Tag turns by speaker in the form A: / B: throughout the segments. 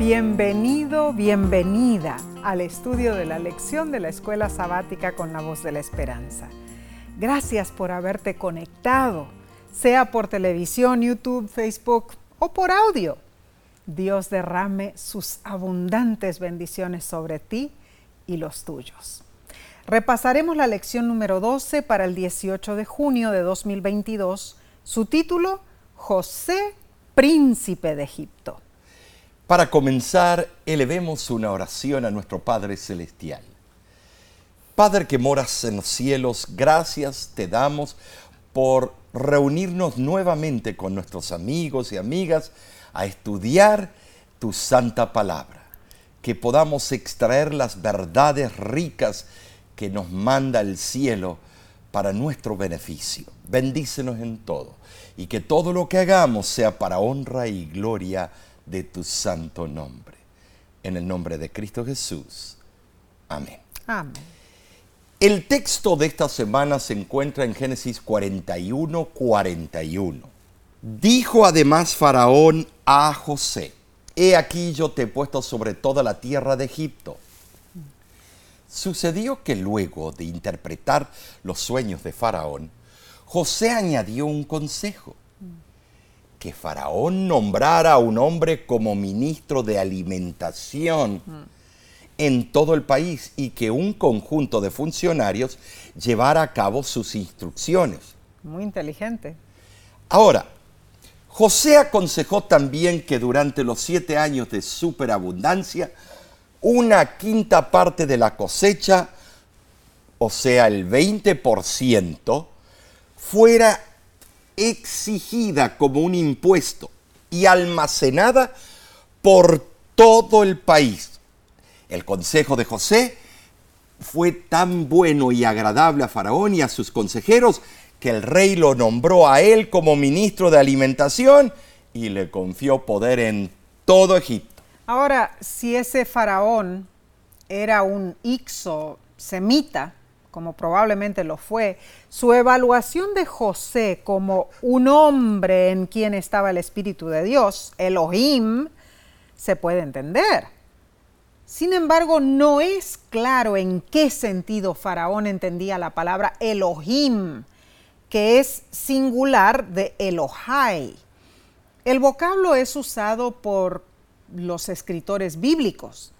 A: Bienvenido, bienvenida al estudio de la lección de la Escuela Sabática con la Voz de la Esperanza. Gracias por haberte conectado, sea por televisión, YouTube, Facebook o por audio. Dios derrame sus abundantes bendiciones sobre ti y los tuyos. Repasaremos la lección número 12 para el 18 de junio de 2022. Su título, José, príncipe de Egipto.
B: Para comenzar, elevemos una oración a nuestro Padre Celestial. Padre que moras en los cielos, gracias te damos por reunirnos nuevamente con nuestros amigos y amigas a estudiar tu santa palabra, que podamos extraer las verdades ricas que nos manda el cielo para nuestro beneficio. Bendícenos en todo y que todo lo que hagamos sea para honra y gloria tu santo nombre. En el nombre de Cristo Jesús. Amén.
A: Amén.
B: El texto de esta semana se encuentra en Génesis 41, 41. Dijo además Faraón a José, He aquí yo te he puesto sobre toda la tierra de Egipto. Sucedió que luego de interpretar los sueños de Faraón, José añadió un consejo que Faraón nombrara a un hombre como ministro de alimentación en todo el país y que un conjunto de funcionarios llevara a cabo sus instrucciones.
A: Muy inteligente.
B: Ahora, José aconsejó también que durante los siete años de superabundancia, una quinta parte de la cosecha, o sea, el 20%, fuera exigida como un impuesto y almacenada por todo el país. El consejo de José fue tan bueno y agradable a Faraón y a sus consejeros que el rey lo nombró a él como ministro de alimentación y le confió poder en todo Egipto.
A: Ahora, si ese faraón era un ixo semita, como probablemente lo fue, su evaluación de José como un hombre en quien estaba el Espíritu de Dios, Elohim, se puede entender. Sin embargo, no es claro en qué sentido Faraón entendía la palabra Elohim, que es singular de Elohai. El vocablo es usado por los escritores bíblicos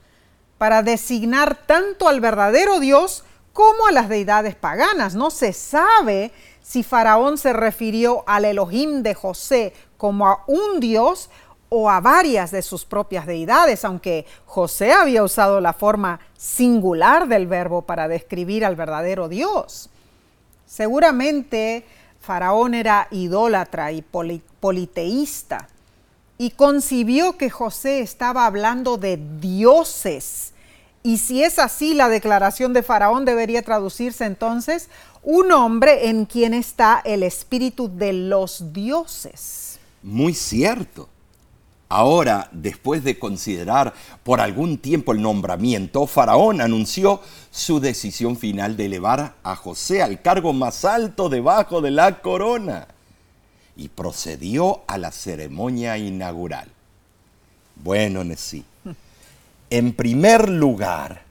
A: para designar tanto al verdadero Dios como a las deidades paganas. No se sabe si Faraón se refirió al Elohim de José como a un dios o a varias de sus propias deidades, aunque José había usado la forma singular del verbo para describir al verdadero Dios. Seguramente Faraón era idólatra y politeísta y concibió que José estaba hablando de dioses y si es así, la declaración de Faraón debería traducirse entonces, un hombre en quien está el espíritu de los dioses.
B: Muy cierto. Ahora, después de considerar por algún tiempo el nombramiento, Faraón anunció su decisión final de elevar a José al cargo más alto debajo de la corona y procedió a la ceremonia inaugural. Bueno, Nesí, en primer lugar,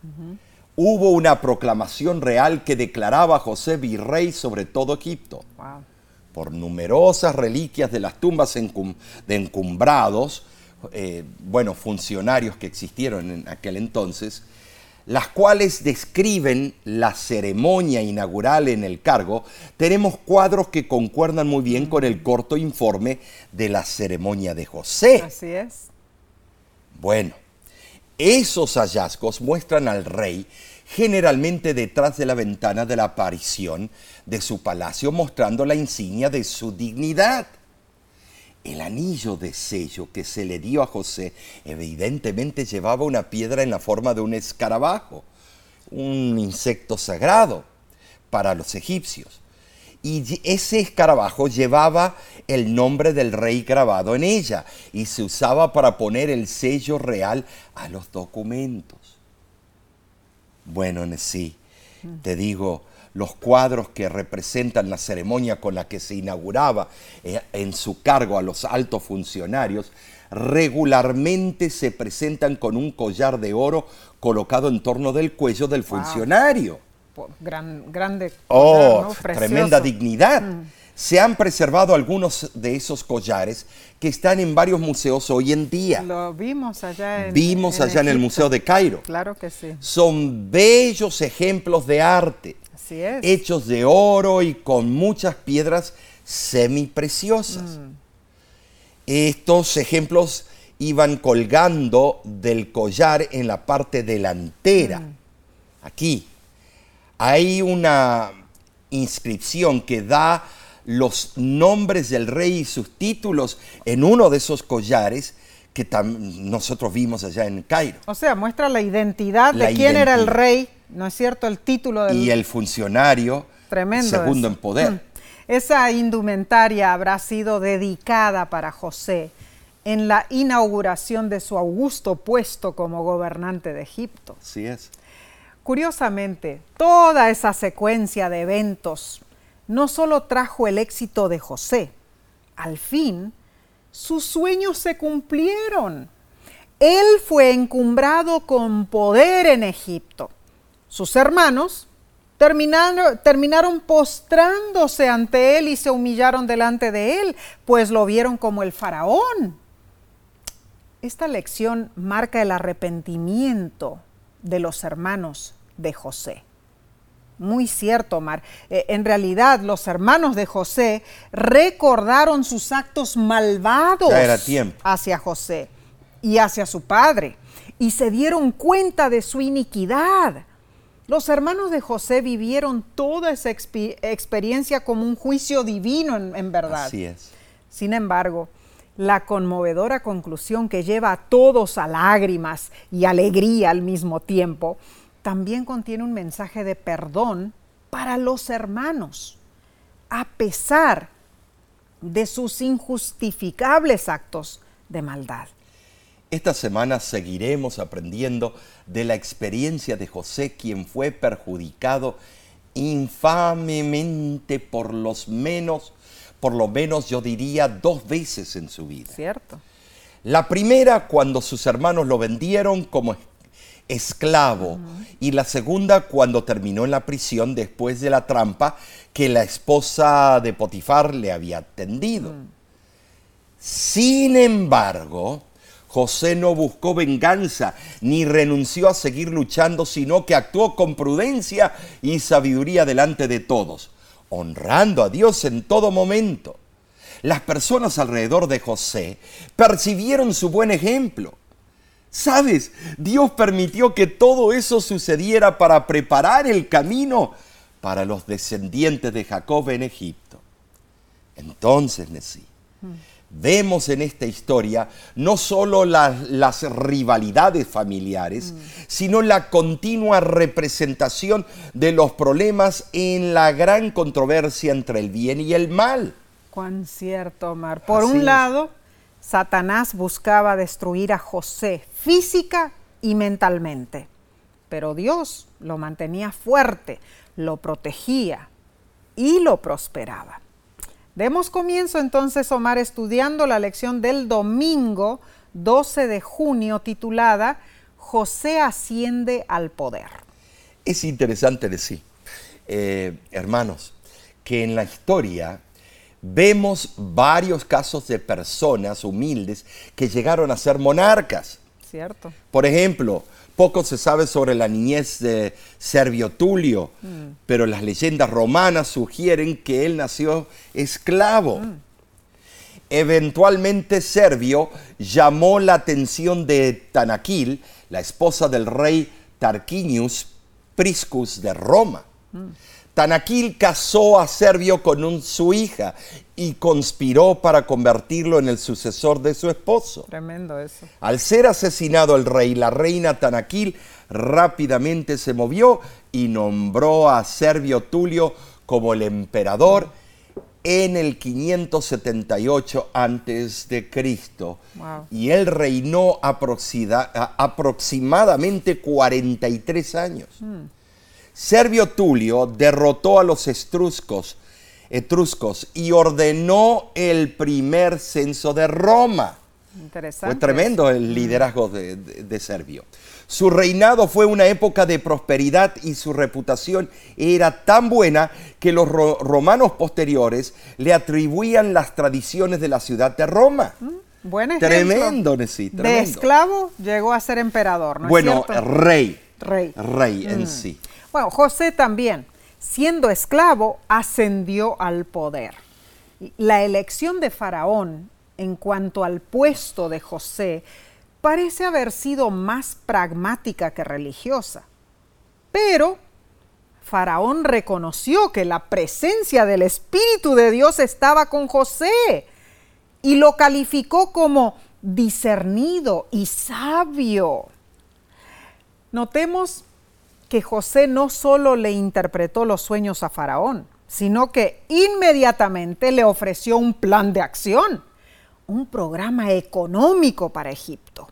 B: hubo una proclamación real que declaraba a José virrey sobre todo Egipto. Por numerosas reliquias de las tumbas de encumbrados, eh, bueno, funcionarios que existieron en aquel entonces, las cuales describen la ceremonia inaugural en el cargo, tenemos cuadros que concuerdan muy bien con el corto informe de la ceremonia de José.
A: Así es.
B: Bueno, esos hallazgos muestran al rey generalmente detrás de la ventana de la aparición de su palacio, mostrando la insignia de su dignidad. El anillo de sello que se le dio a José evidentemente llevaba una piedra en la forma de un escarabajo, un insecto sagrado para los egipcios y ese escarabajo llevaba el nombre del rey grabado en ella y se usaba para poner el sello real a los documentos. Bueno, sí, te digo, los cuadros que representan la ceremonia con la que se inauguraba eh, en su cargo a los altos funcionarios, regularmente se presentan con un collar de oro colocado en torno del cuello del funcionario.
A: Gran, grande.
B: Oh, tremenda dignidad. Mm. Se han preservado algunos de esos collares que están en varios museos hoy en día.
A: Lo vimos allá en
B: Vimos allá en el Museo de Cairo.
A: Claro que sí.
B: Son bellos ejemplos de arte.
A: Así es.
B: Hechos de oro y con muchas piedras semipreciosas. Mm. Estos ejemplos iban colgando del collar en la parte delantera. Mm. Aquí hay una inscripción que da los nombres del rey y sus títulos en uno de esos collares que nosotros vimos allá en Cairo.
A: O sea, muestra la identidad de quién era el rey, ¿no es cierto? El título del...
B: Y el funcionario segundo en poder. Mm.
A: Esa indumentaria habrá sido dedicada para José en la inauguración de su augusto puesto como gobernante de Egipto.
B: Así es.
A: Curiosamente, toda esa secuencia de eventos no solo trajo el éxito de José, al fin sus sueños se cumplieron. Él fue encumbrado con poder en Egipto. Sus hermanos Terminaron, terminaron postrándose ante él y se humillaron delante de él, pues lo vieron como el faraón. Esta lección marca el arrepentimiento de los hermanos de José. Muy cierto, Omar. Eh, en realidad, los hermanos de José recordaron sus actos malvados hacia José y hacia su padre y se dieron cuenta de su iniquidad. Los hermanos de José vivieron toda esa experiencia como un juicio divino en, verdad.
B: Así es.
A: Sin embargo, la conmovedora conclusión que lleva a todos a lágrimas y alegría al mismo tiempo, también contiene un mensaje de perdón para los hermanos, a pesar de sus injustificables actos de maldad.
B: Esta semana seguiremos aprendiendo de la experiencia de José, quien fue perjudicado infamemente por los menos, por lo menos yo diría dos veces en su vida.
A: Cierto.
B: La primera cuando sus hermanos lo vendieron como esclavo y la segunda cuando terminó en la prisión después de la trampa que la esposa de Potifar le había tendido. Sin embargo, José no buscó venganza ni renunció a seguir luchando, sino que actuó con prudencia y sabiduría delante de todos, honrando a Dios en todo momento. Las personas alrededor de José percibieron su buen ejemplo. ¿Sabes? Dios permitió que todo eso sucediera para preparar el camino para los descendientes de Jacob en Egipto. Entonces, Nesí, vemos en esta historia no solo las, rivalidades familiares, sino la continua representación de los problemas en la gran controversia entre el bien y el mal.
A: Cuán cierto, Omar. Por un lado, Satanás buscaba destruir a José física y mentalmente, pero Dios lo mantenía fuerte, lo protegía y lo prosperaba. Demos comienzo entonces, Omar, estudiando la lección del domingo 12 de junio titulada José asciende al poder.
B: Es interesante decir, eh, hermanos, que en la historia vemos varios casos de personas humildes que llegaron a ser monarcas.
A: Cierto.
B: Por ejemplo, poco se sabe sobre la niñez de Servio Tulio, mm. pero las leyendas romanas sugieren que él nació esclavo. Mm. Eventualmente Servio llamó la atención de Tanaquil, la esposa del rey Tarquinius Priscus de Roma. Mm. Tanaquil casó a Servio con su hija y conspiró para convertirlo en el sucesor de su esposo.
A: Tremendo eso.
B: Al ser asesinado el rey, la reina Tanaquil rápidamente se movió y nombró a Servio Tulio como el emperador en el 578 antes de Cristo. Y él reinó aproximadamente 43 años. Mm. Servio Tulio derrotó a los etruscos, etruscos y ordenó el primer censo de Roma.
A: Interesante.
B: Fue tremendo el liderazgo de, de- de Servio. Su reinado fue una época de prosperidad y su reputación era tan buena que los ro- romanos posteriores le atribuían las tradiciones de la ciudad de Roma.
A: Buen ejemplo.
B: Tremendo, Nesí,
A: De
B: tremendo.
A: esclavo llegó a ser emperador, ¿no es
B: bueno,
A: cierto?
B: rey.
A: Rey.
B: Rey en sí.
A: Bueno, José también, siendo esclavo, ascendió al poder. La elección de Faraón en cuanto al puesto de José parece haber sido más pragmática que religiosa. Pero Faraón reconoció que la presencia del Espíritu de Dios estaba con José y lo calificó como discernido y sabio. Notemos que José no solo le interpretó los sueños a Faraón, sino que inmediatamente le ofreció un plan de acción, un programa económico para Egipto.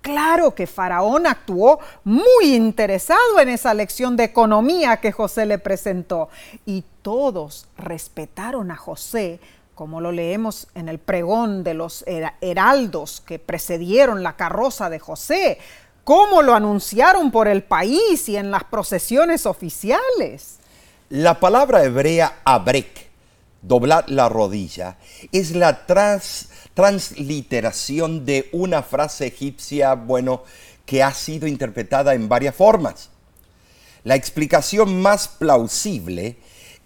A: Claro que Faraón actuó muy interesado en esa lección de economía que José le presentó y todos respetaron a José, como lo leemos en el pregón de los hera- heraldos que precedieron la carroza de José, cómo lo anunciaron por el país y en las procesiones oficiales.
B: La palabra hebrea abrek, doblar la rodilla, es la trans- transliteración de una frase egipcia, bueno, que ha sido interpretada en varias formas. La explicación más plausible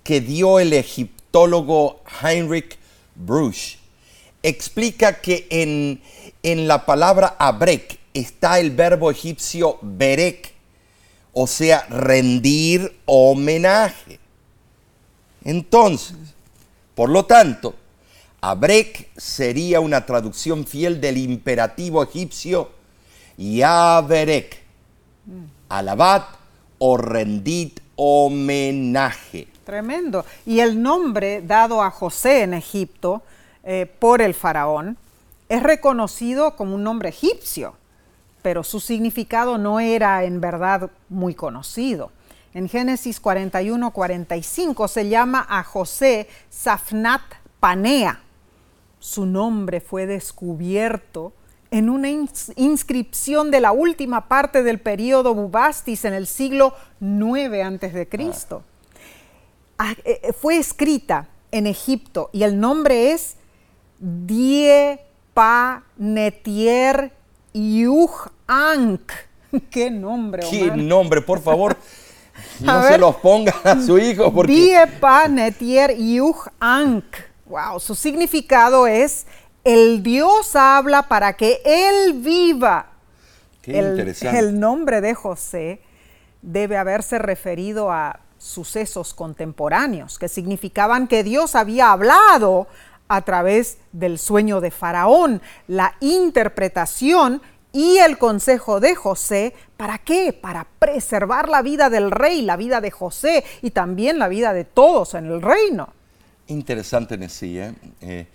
B: que dio el egiptólogo Heinrich Bruch explica que en, en la palabra abrek está el verbo egipcio berek, o sea, rendir homenaje. Entonces, por lo tanto, abrek sería una traducción fiel del imperativo egipcio yaberek, alabad o rendid homenaje.
A: Tremendo. Y el nombre dado a José en Egipto eh, por el faraón es reconocido como un nombre egipcio, pero su significado no era en verdad muy conocido. En Génesis 41-45 se llama a José Safnat Panea. Su nombre fue descubierto en una ins- inscripción de la última parte del período Bubastis en el siglo 9 antes de Cristo. Ah, eh, eh, fue escrita en Egipto y el nombre es Diepanetier Yuhank. ¿Qué nombre,
B: ¿Qué
A: Omar?
B: nombre, por favor? No
A: A
B: se
A: ver.
B: los pongan a su hijo porque...
A: Diepanetier Yuhank. Wow, su significado es el Dios habla para que él viva.
B: Qué
A: el,
B: interesante.
A: el nombre de José debe haberse referido a sucesos contemporáneos que significaban que Dios había hablado a través del sueño de Faraón, la interpretación y el consejo de José, ¿para qué? Para preservar la vida del rey, la vida de José y también la vida de todos en el reino.
B: Interesante, Nesí, ¿eh? Eh,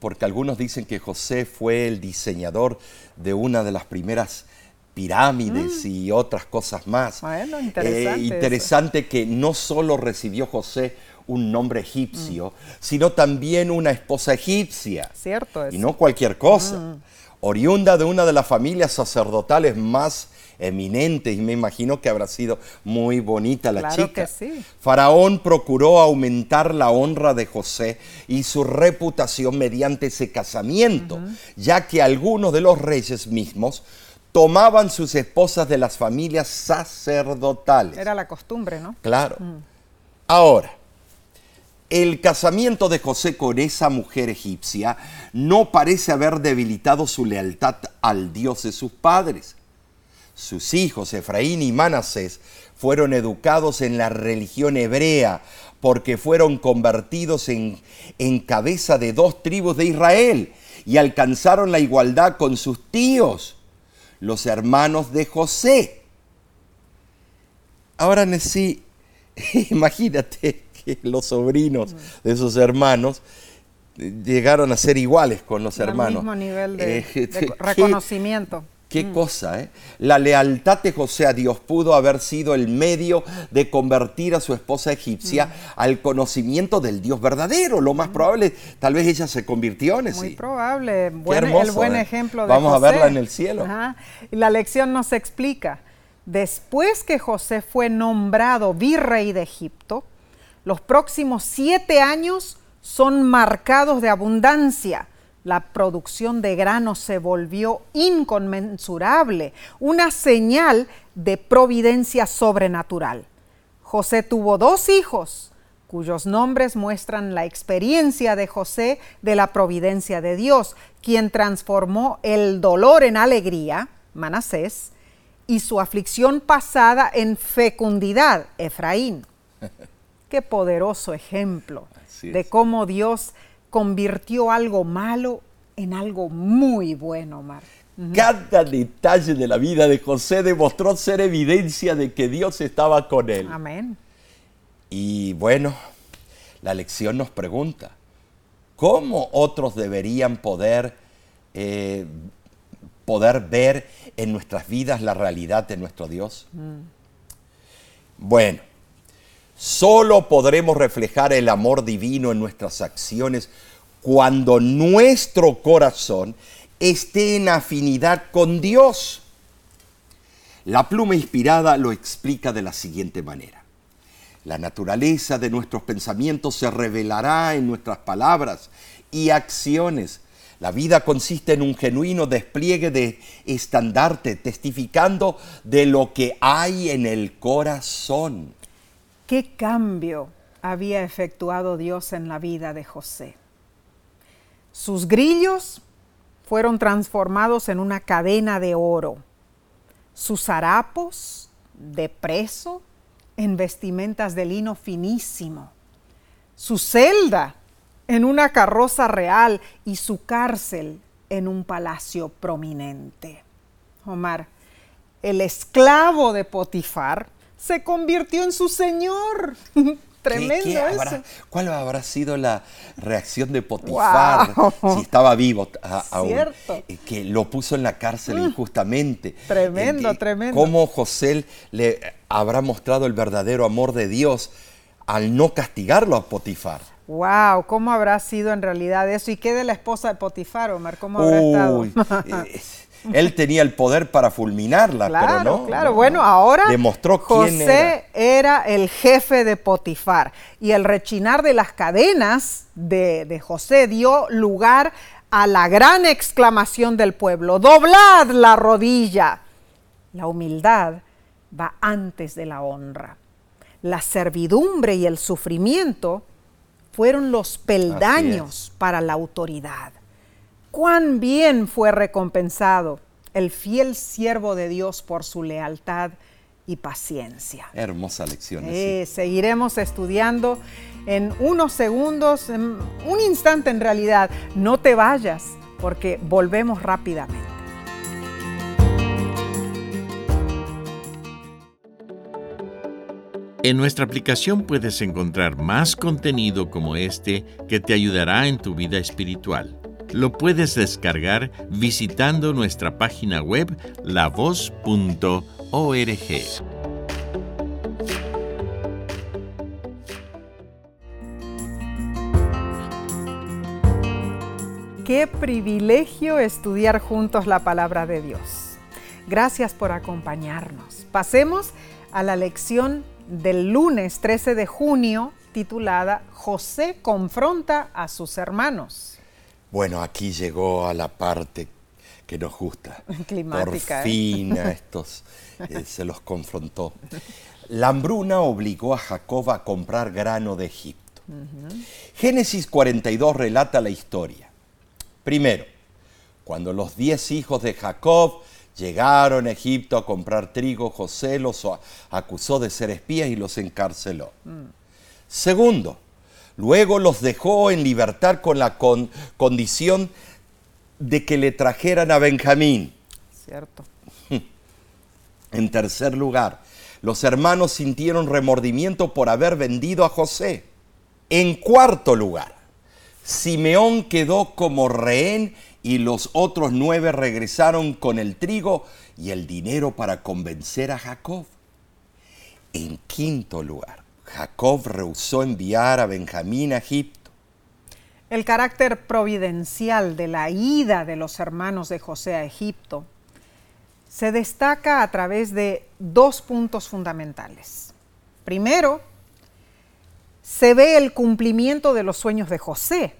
B: porque algunos dicen que José fue el diseñador de una de las primeras pirámides y otras cosas más.
A: Mm.
B: Eh,
A: Bueno, interesante eso.
B: interesante que no solo recibió José un nombre egipcio, sino también una esposa egipcia.
A: Cierto
B: Y
A: eso.
B: no cualquier cosa.
A: Mm.
B: Oriunda de una de las familias sacerdotales más eminentes y me imagino que habrá sido muy bonita la
A: Claro
B: chica.
A: que sí.
B: Faraón procuró aumentar la honra de José y su reputación mediante ese casamiento, ya que algunos de los reyes mismos tomaban sus esposas de las familias sacerdotales.
A: Era la costumbre, ¿no?
B: Claro. Ahora, el casamiento de José con esa mujer egipcia no parece haber debilitado su lealtad al Dios de sus padres. Sus hijos, Efraín y Manasés, fueron educados en la religión hebrea porque fueron convertidos en, en cabeza de dos tribus de Israel y alcanzaron la igualdad con sus tíos, los hermanos de José. Ahora, Nesí, imagínate que los sobrinos de esos hermanos eh, llegaron a ser iguales con los
A: Al
B: hermanos.
A: mismo nivel de,
B: Eh,
A: de reconocimiento.
B: Qué cosa, ¿eh? La lealtad de José a Dios pudo haber sido el medio de convertir a su esposa egipcia al conocimiento del Dios verdadero. Lo más probable, tal vez ella se convirtió en ese.
A: Muy probable.
B: Qué hermoso,
A: el buen
B: ¿eh?
A: ejemplo de
B: Vamos a verla en el cielo.
A: Ajá. Y la lección nos explica. Después que José fue nombrado virrey de Egipto, los próximos siete años son marcados de abundancia. La producción de grano se volvió inconmensurable, una señal de providencia sobrenatural. José tuvo dos hijos, cuyos nombres muestran la experiencia de José de la providencia de Dios, quien transformó el dolor en alegría, Manasés, y su aflicción pasada en fecundidad, Efraín. Qué poderoso ejemplo de cómo Dios convirtió algo malo en algo muy bueno, Omar.
B: Cada detalle de la vida de José demostró ser evidencia de que Dios estaba con él.
A: Amén.
B: Y bueno, la lección nos pregunta, ¿cómo otros deberían poder, eh, poder ver en nuestras vidas la realidad de nuestro Dios? Bueno, solo podremos reflejar el amor divino en nuestras acciones cuando nuestro corazón esté en afinidad con Dios. La pluma inspirada lo explica de la siguiente manera. La naturaleza de nuestros pensamientos se revelará en nuestras palabras y acciones. La vida consiste en un genuino despliegue de estandarte, testificando de lo que hay en el corazón.
A: ¿Qué cambio había efectuado Dios en la vida de José? Sus grillos fueron transformados en una cadena de oro, sus harapos de preso en vestimentas de lino finísimo, su celda en una carroza real y su cárcel en un palacio prominente. Omar, el esclavo de Potifar se convirtió en su señor. Tremendo
B: ¿Qué- qué habrá-
A: eso.
B: ¿Cuál habrá sido la reacción de Potifar si estaba vivo a- aún?
A: Cierto. Mm.
B: Eh, Que lo puso en la cárcel injustamente.
A: Tremendo,
B: Eh,
A: tremendo.
B: ¿Cómo José le habrá mostrado el verdadero amor de Dios al no castigarlo a Potifar?
A: Wow, ¿cómo habrá sido en realidad eso? ¿Y qué de la esposa de Potifar, Omar? ¿Cómo habrá
B: Uy,
A: estado?
B: eh, él tenía el poder para fulminarla,
A: Claro,
B: pero no.
A: claro.
B: no,
A: bueno,
B: no.
A: ahora
B: demostró quién
A: José
B: era.
A: era. el jefe de Potifar y el rechinar de las cadenas de, de José dio lugar a la gran exclamación del pueblo, doblad la rodilla. La humildad va antes de la honra. La servidumbre y el sufrimiento fueron los peldaños para la autoridad. Cuán bien fue recompensado el fiel siervo de Dios por su lealtad y paciencia.
B: Hermosa lección. sí.
A: Eh, seguiremos estudiando en unos segundos, en un instante en realidad. No te vayas porque volvemos rápidamente.
C: En nuestra aplicación puedes encontrar más contenido como este que te ayudará en tu vida espiritual. Lo puedes descargar visitando nuestra página web lavoz.org.
A: Qué privilegio estudiar juntos la palabra de Dios. Gracias por acompañarnos. Pasemos a la lección del lunes 13 de junio titulada José confronta a sus hermanos.
B: Bueno, aquí llegó a la parte que nos gusta.
A: Climática,
B: Por
A: ¿eh?
B: fin a estos eh, se los confrontó. La hambruna obligó a Jacob a comprar grano de Egipto. Génesis 42 relata la historia. Primero, cuando los diez hijos de Jacob llegaron a Egipto a comprar trigo, José los acusó de ser espías y los encarceló. Segundo, luego los dejó en libertad con la con- condición de que le trajeran a Benjamín.
A: ¿Cierto?
B: En tercer lugar, los hermanos sintieron remordimiento por haber vendido a José. En cuarto lugar, Simeón quedó como rehén y los otros nueve regresaron con el trigo y el dinero para convencer a Jacob. En quinto lugar, Jacob rehusó enviar a Benjamín a Egipto.
A: El carácter providencial de la ida de los hermanos de José a Egipto se destaca a través de dos puntos fundamentales. Primero, se ve el cumplimiento de los sueños de José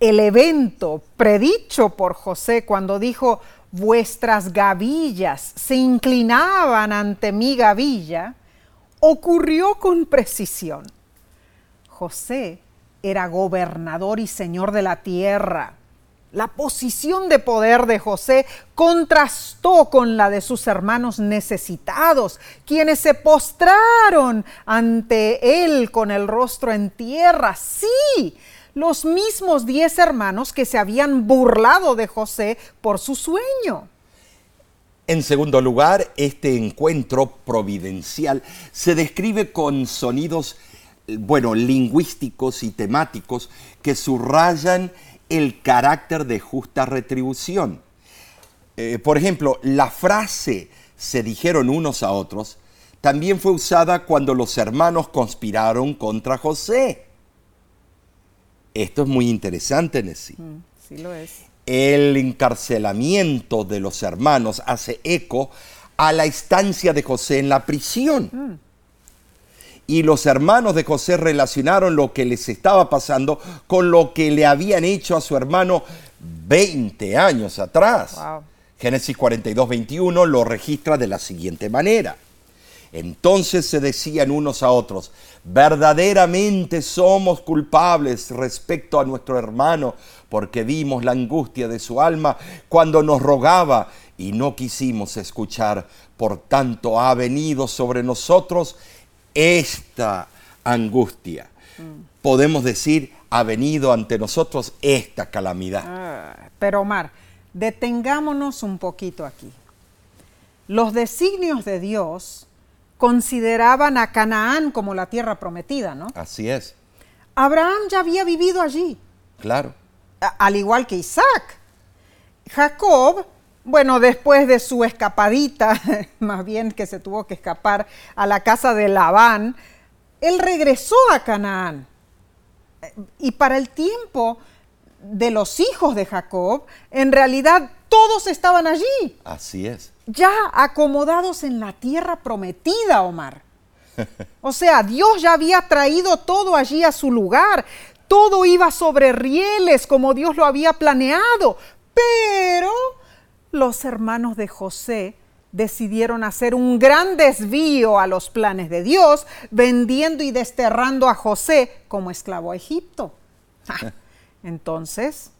A: el evento predicho por José cuando dijo, vuestras gavillas se inclinaban ante mi gavilla, ocurrió con precisión. José era gobernador y señor de la tierra. La posición de poder de José contrastó con la de sus hermanos necesitados, quienes se postraron ante él con el rostro en tierra. Sí, los mismos diez hermanos que se habían burlado de José por su sueño.
B: En segundo lugar, este encuentro providencial se describe con sonidos, bueno, lingüísticos y temáticos que subrayan el carácter de justa retribución. Eh, por ejemplo, la frase se dijeron unos a otros también fue usada cuando los hermanos conspiraron contra José. Esto es muy interesante, Nessie. Mm,
A: sí lo es.
B: El encarcelamiento de los hermanos hace eco a la estancia de José en la prisión. Mm. Y los hermanos de José relacionaron lo que les estaba pasando con lo que le habían hecho a su hermano 20 años atrás. Génesis 42, 21 lo registra de la siguiente manera. Entonces se decían unos a otros, verdaderamente somos culpables respecto a nuestro hermano, porque vimos la angustia de su alma cuando nos rogaba y no quisimos escuchar. Por tanto ha venido sobre nosotros esta angustia. Mm. Podemos decir, ha venido ante nosotros esta calamidad. Ah,
A: pero Omar, detengámonos un poquito aquí. Los designios de Dios consideraban a Canaán como la tierra prometida, ¿no?
B: Así es.
A: Abraham ya había vivido allí.
B: Claro.
A: al igual que Isaac. Jacob, bueno, después de su escapadita, más bien que se tuvo que escapar a la casa de Labán, él regresó a Canaán. Y para el tiempo de los hijos de Jacob, en realidad todos estaban allí.
B: Así es
A: ya acomodados en la tierra prometida, Omar. O sea, Dios ya había traído todo allí a su lugar. Todo iba sobre rieles como Dios lo había planeado. Pero los hermanos de José decidieron hacer un gran desvío a los planes de Dios, vendiendo y desterrando a José como esclavo a Egipto. Entonces,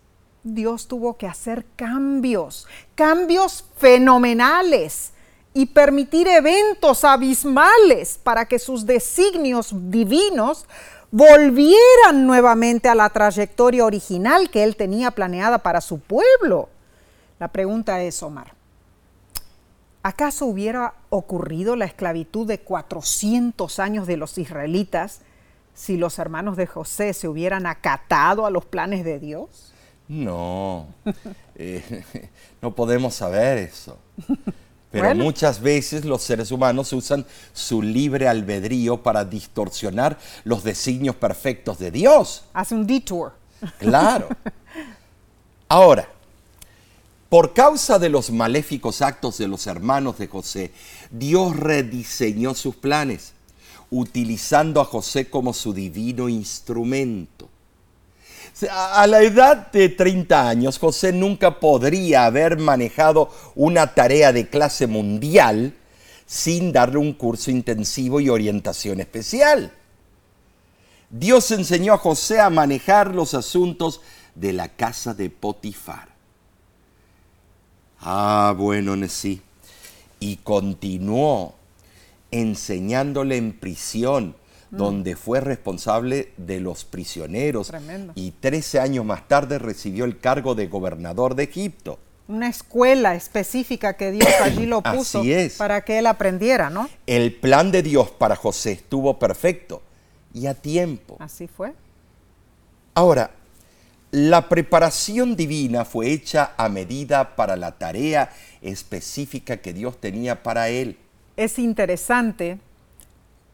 A: Dios tuvo que hacer cambios, cambios fenomenales y permitir eventos abismales para que sus designios divinos volvieran nuevamente a la trayectoria original que él tenía planeada para su pueblo. La pregunta es, Omar, ¿acaso hubiera ocurrido la esclavitud de 400 años de los israelitas si los hermanos de José se hubieran acatado a los planes de Dios?
B: No, eh, no podemos saber eso. Pero muchas veces los seres humanos usan su libre albedrío para distorsionar los designios perfectos de Dios.
A: Hace un detour.
B: Claro. Ahora, por causa de los maléficos actos de los hermanos de José, Dios rediseñó sus planes, utilizando a José como su divino instrumento. A la edad de 30 años, José nunca podría haber manejado una tarea de clase mundial sin darle un curso intensivo y orientación especial. Dios enseñó a José a manejar los asuntos de la casa de Potifar. Ah, bueno, sí. Y continuó enseñándole en prisión Mm. donde fue responsable de los prisioneros y 13 años más tarde recibió el cargo de gobernador de Egipto.
A: Una escuela específica que Dios allí lo puso para que él aprendiera, ¿no?
B: El plan de Dios para José estuvo perfecto y a tiempo.
A: Así fue.
B: Ahora, La preparación divina fue hecha a medida para la tarea específica que Dios tenía para él.
A: Es interesante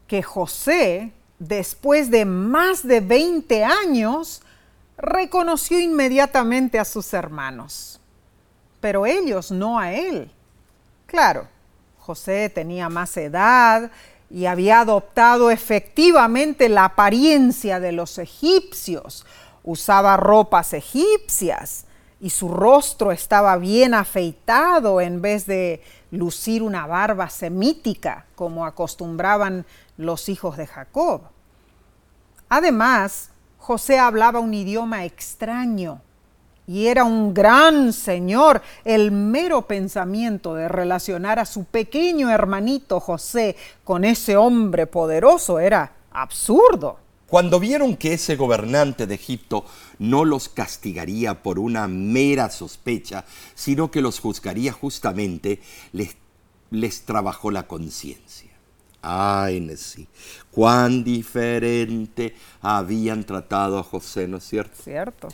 A: que José, después de más de 20 años, reconoció inmediatamente a sus hermanos, pero ellos no a él. Claro, José tenía más edad y había adoptado efectivamente la apariencia de los egipcios, usaba ropas egipcias y su rostro estaba bien afeitado en vez de lucir una barba semítica como acostumbraban los hijos de Jacob. Además, José hablaba un idioma extraño y era un gran señor. El mero pensamiento de relacionar a su pequeño hermanito José con ese hombre poderoso era absurdo.
B: Cuando vieron que ese gobernante de Egipto no los castigaría por una mera sospecha, sino que los juzgaría justamente, les, les trabajó la conciencia. Ay, sí, cuán diferente habían tratado a José, ¿no es cierto?
A: Cierto.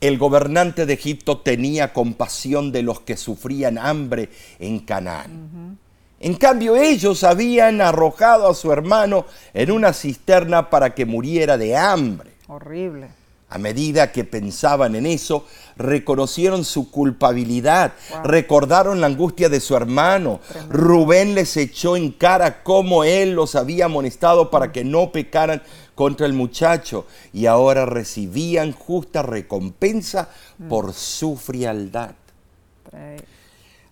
B: El gobernante de Egipto tenía compasión de los que sufrían hambre en Canaán. En cambio, ellos habían arrojado a su hermano en una cisterna para que muriera de hambre.
A: Horrible.
B: A medida que pensaban en eso, reconocieron su culpabilidad, recordaron la angustia de su hermano. Rubén les echó en cara cómo él los había amonestado para que no pecaran contra el muchacho y ahora recibían justa recompensa mm. por su frialdad.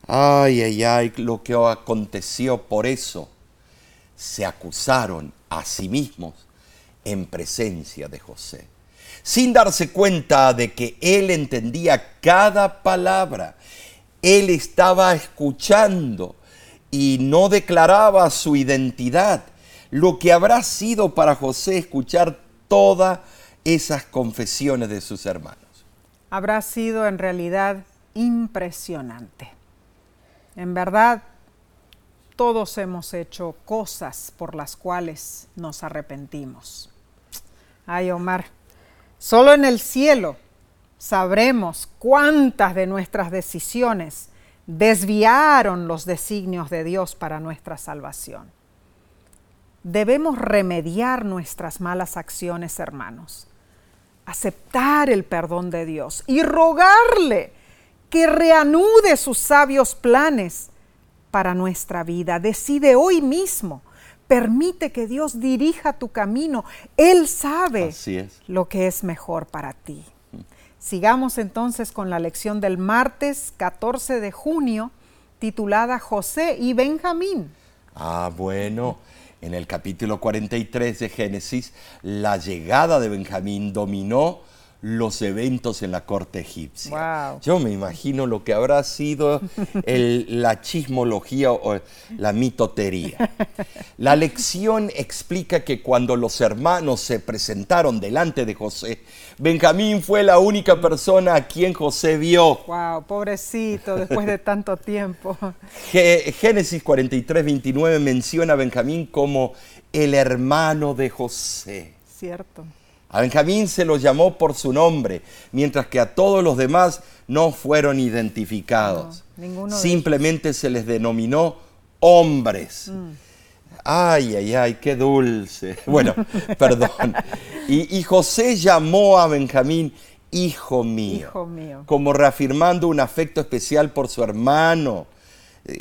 B: Ay, ay, ay, lo que aconteció por eso. Se acusaron a sí mismos en presencia de José, sin darse cuenta de que él entendía cada palabra. Él estaba escuchando y no declaraba su identidad. Lo que habrá sido para José escuchar todas esas confesiones de sus hermanos.
A: Habrá sido en realidad impresionante. En verdad, todos hemos hecho cosas por las cuales nos arrepentimos. Ay, Omar, solo en el cielo sabremos cuántas de nuestras decisiones desviaron los designios de Dios para nuestra salvación. Debemos remediar nuestras malas acciones, hermanos, aceptar el perdón de Dios y rogarle que reanude sus sabios planes para nuestra vida. Decide hoy mismo. Permite que Dios dirija tu camino. Él sabe lo que es mejor para ti. Sigamos entonces con la lección del martes 14 de junio titulada José y Benjamín.
B: Ah, bueno. En el capítulo 43 de Génesis, la llegada de Benjamín dominó los eventos en la corte egipcia. Yo me imagino lo que habrá sido la chismología o la mitotería. La lección explica que cuando los hermanos se presentaron delante de José, Benjamín fue la única persona a quien José vio.
A: Wow, pobrecito, después de tanto tiempo.
B: Génesis 43, 29 menciona a Benjamín como el hermano de José.
A: Cierto.
B: A Benjamín se lo llamó por su nombre, mientras que a todos los demás no fueron identificados. Simplemente se les denominó hombres. Mm. Ay, ay, ay, qué dulce. Bueno, perdón. Y, y, José llamó a Benjamín hijo mío,
A: hijo mío,
B: como reafirmando un afecto especial por su hermano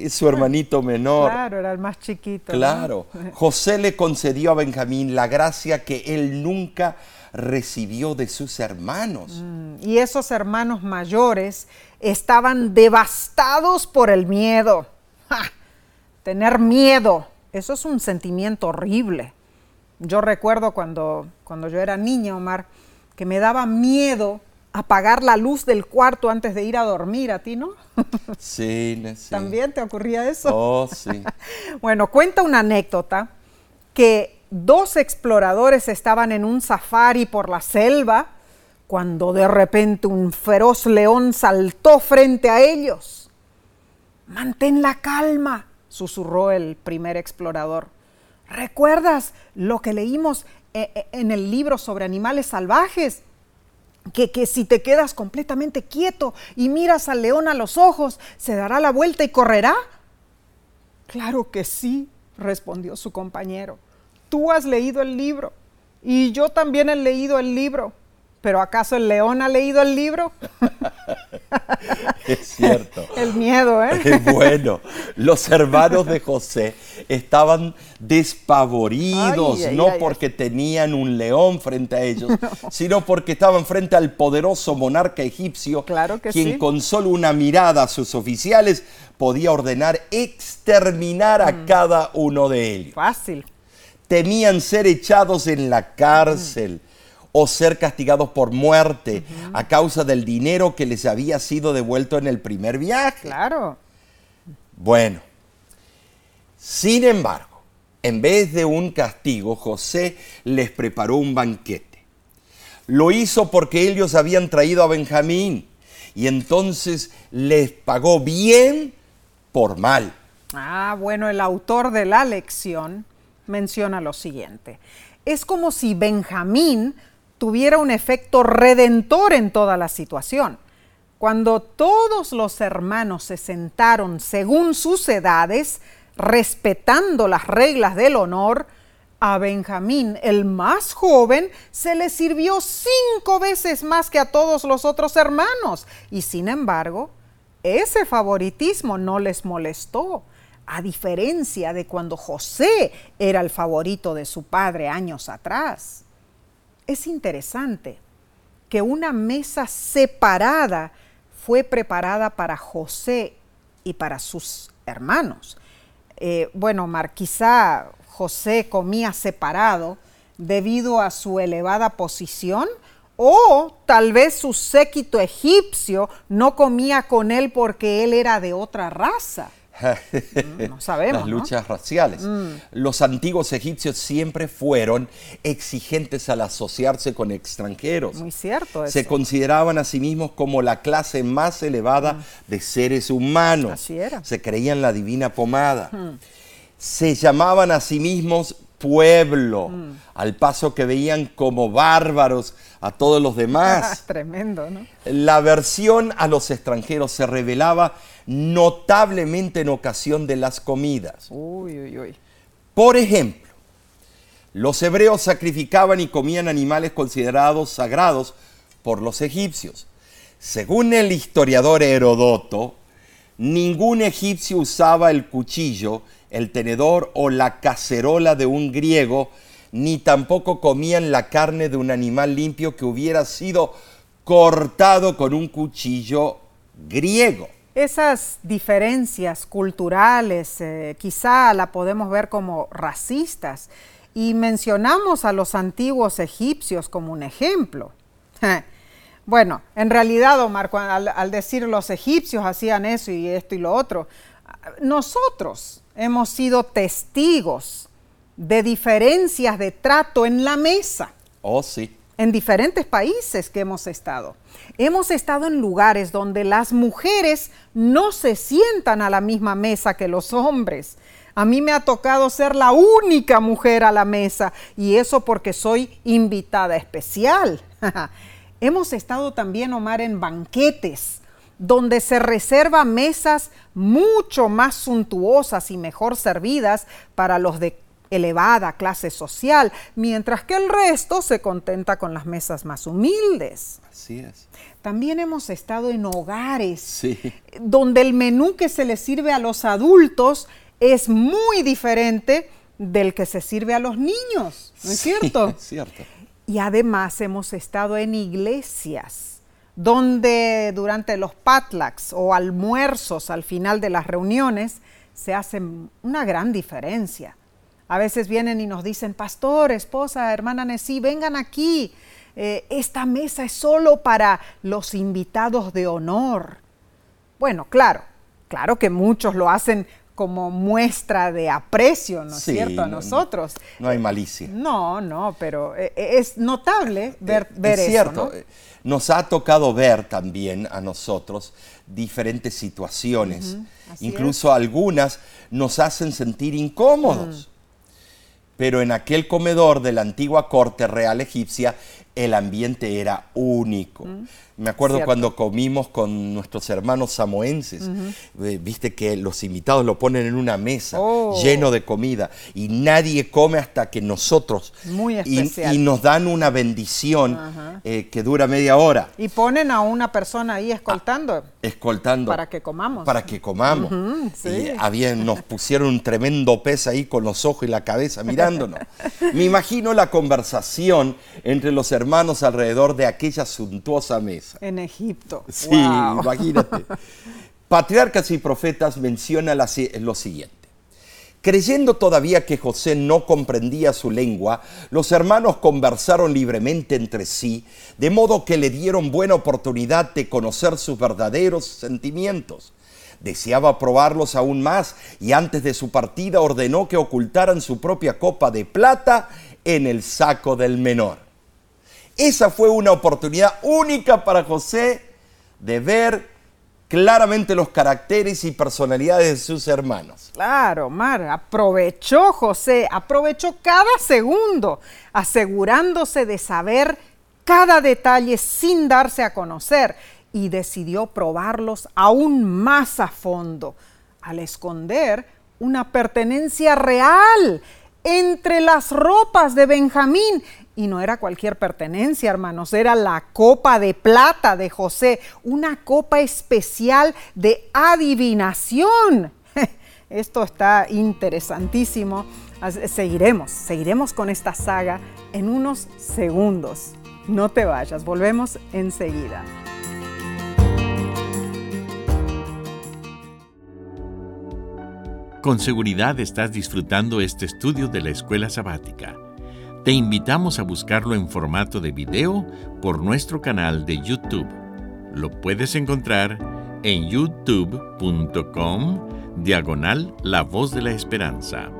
B: su hermanito menor.
A: Claro, era el más chiquito.
B: Claro. José le concedió a Benjamín la gracia que él nunca recibió de sus hermanos.
A: Mm, y esos hermanos mayores estaban devastados por el miedo. Tener miedo, eso es un sentimiento horrible. Yo recuerdo cuando, cuando yo era niña, Omar, que me daba miedo apagar la luz del cuarto antes de ir a dormir, ¿a ti no?
B: Sí, sí.
A: ¿También te ocurría eso?
B: Oh, sí.
A: bueno, cuenta una anécdota que dos exploradores estaban en un safari por la selva cuando de repente un feroz león saltó frente a ellos. Mantén la calma, susurró el primer explorador. ¿Recuerdas lo que leímos eh, eh, en el libro sobre animales salvajes? que, que si te quedas completamente quieto y miras al león a los ojos, se dará la vuelta y correrá. Claro que sí, respondió su compañero. Tú has leído el libro y yo también he leído el libro. ¿Pero acaso el león ha leído el libro?
B: es cierto.
A: El miedo, ¿eh?
B: bueno, los hermanos de José estaban despavoridos,
A: Ay, ay,
B: no
A: ay,
B: porque tenían un león frente a ellos, sino porque estaban frente al poderoso monarca egipcio,
A: Claro que
B: quien
A: sí.
B: con solo una mirada a sus oficiales podía ordenar exterminar
A: Mm.
B: a cada uno de ellos.
A: Fácil.
B: Temían ser echados en la cárcel o ser castigados por muerte a causa del dinero que les había sido devuelto en el primer viaje.
A: Claro.
B: Bueno, sin embargo, en vez de un castigo, José les preparó un banquete. Lo hizo porque ellos habían traído a Benjamín y entonces les pagó bien por mal.
A: Ah, bueno, el autor de la lección menciona lo siguiente. Es como si Benjamín tuviera un efecto redentor en toda la situación. Cuando todos los hermanos se sentaron según sus edades, respetando las reglas del honor, a Benjamín, el más joven, se le sirvió cinco veces más que a todos los otros hermanos. Y sin embargo, ese favoritismo no les molestó, a diferencia de cuando José era el favorito de su padre años atrás. Es interesante que una mesa separada fue preparada para José y para sus hermanos. Eh, bueno, Mar, quizá José comía separado debido a su elevada posición o tal vez su séquito egipcio no comía con él porque él era de otra raza. Mm, no sabemos,
B: Las
A: ¿no? Mm.
B: luchas raciales. Los antiguos egipcios siempre fueron exigentes al asociarse con extranjeros.
A: Muy cierto eso.
B: Se consideraban a sí mismos como la clase más elevada de seres humanos.
A: Mm. Así era. Mm.
B: Se creían la divina pomada. Se llamaban a sí mismos pueblo,
A: Mm.
B: al paso que veían como bárbaros a todos los demás.
A: Tremendo, ¿no?
B: La aversión a los extranjeros se revelaba notablemente en ocasión de las comidas.
A: Uy, uy, uy.
B: Por ejemplo, los hebreos sacrificaban y comían animales considerados sagrados por los egipcios. Según el historiador Herodoto, ningún egipcio usaba el cuchillo, el tenedor o la cacerola de un griego, ni tampoco comían la carne de un animal limpio que hubiera sido cortado con un cuchillo griego.
A: Esas diferencias culturales eh, quizá la podemos ver como racistas y mencionamos a los antiguos egipcios como un ejemplo. Bueno, en realidad, Omar, al decir los egipcios hacían eso y esto y lo otro, nosotros hemos sido testigos de diferencias de trato en la mesa
B: Oh, sí.
A: en diferentes países que hemos estado. Hemos estado en lugares donde las mujeres no se sientan a la misma mesa que los hombres. A mí me ha tocado ser la única mujer a la mesa y eso porque soy invitada especial. Hemos estado también, Omar, en banquetes donde se reserva mesas mucho más suntuosas y mejor servidas para los de elevada clase social, mientras que el resto se contenta con las mesas más humildes.
B: Así es.
A: También hemos estado en hogares
B: Sí.
A: donde el menú que se les sirve a los adultos es muy diferente del que se sirve a los niños, ¿no es
B: Sí,
A: cierto?
B: es cierto.
A: Y además hemos estado en iglesias donde durante los patlaks o almuerzos al final de las reuniones se hace una gran diferencia. A veces vienen y nos dicen, pastor, esposa, hermana Nesí, vengan aquí. Eh, esta mesa es solo para los invitados de honor. Bueno, claro, claro que muchos lo hacen como muestra de aprecio, ¿no es
B: Sí,
A: cierto? A
B: no-
A: nosotros.
B: No hay malicia.
A: No, no, pero eh, eh, es notable ver,
B: Eh,
A: ver
B: es
A: eso,
B: cierto.
A: ¿no?
B: eh, Nos ha tocado ver también a nosotros diferentes situaciones. Incluso algunas nos hacen sentir incómodos. Pero en aquel comedor de la antigua corte real egipcia, el ambiente era único. Me acuerdo
A: Cierto.
B: cuando comimos con nuestros hermanos samoenses, viste que los invitados lo ponen en una mesa
A: Oh.
B: lleno de comida y nadie come hasta que nosotros
A: Muy
B: y-
A: especial.
B: y, nos dan una bendición eh, que dura media hora
A: Y ponen a una persona ahí escoltando.
B: escoltando
A: Para que comamos.
B: para que comamos
A: Ujú, sí.
B: y habían, nos pusieron un tremendo pez ahí con los ojos y la cabeza mirándonos me imagino la conversación entre los hermanos alrededor de aquella suntuosa mesa
A: En Egipto.
B: sí
A: Wow.
B: imagínate patriarcas y profetas menciona lo siguiente Creyendo todavía que José no comprendía su lengua, los hermanos conversaron libremente entre sí, de modo que le dieron buena oportunidad de conocer sus verdaderos sentimientos. Deseaba probarlos aún más y antes de su partida ordenó que ocultaran su propia copa de plata en el saco del menor. Esa fue una oportunidad única para José de ver claramente los caracteres y personalidades de sus hermanos.
A: Claro, Mar, aprovechó José, aprovechó cada segundo, asegurándose de saber cada detalle sin darse a conocer y decidió probarlos aún más a fondo, al esconder una pertenencia real entre las ropas de Benjamín. Y no era cualquier pertenencia, hermanos, era la copa de plata de José, una copa especial de adivinación. Esto está interesantísimo. Seguiremos, seguiremos con esta saga en unos segundos. No te vayas, volvemos enseguida.
C: Con seguridad estás disfrutando este estudio de la escuela sabática. Te invitamos a buscarlo en formato de video por nuestro canal de YouTube. Lo puedes encontrar en youtube.com diagonal La Voz de la Esperanza.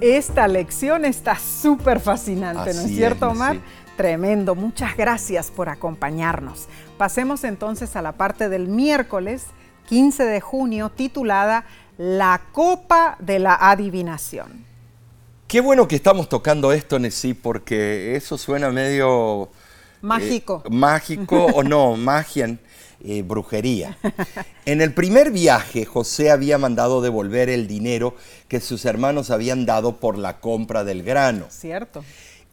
A: Esta lección está súper fascinante, ¿no es cierto,
B: es,
A: Omar?
B: sí.
A: Tremendo, muchas gracias por acompañarnos. Pasemos entonces a la parte del miércoles 15 de junio titulada La Copa de la Adivinación.
B: Qué bueno que estamos tocando esto, Nesí, porque eso suena medio...
A: Mágico.
B: eh, mágico o no, magia, eh, brujería. En el primer viaje, José había mandado devolver el dinero que sus hermanos habían dado por la compra del grano.
A: ¿Cierto?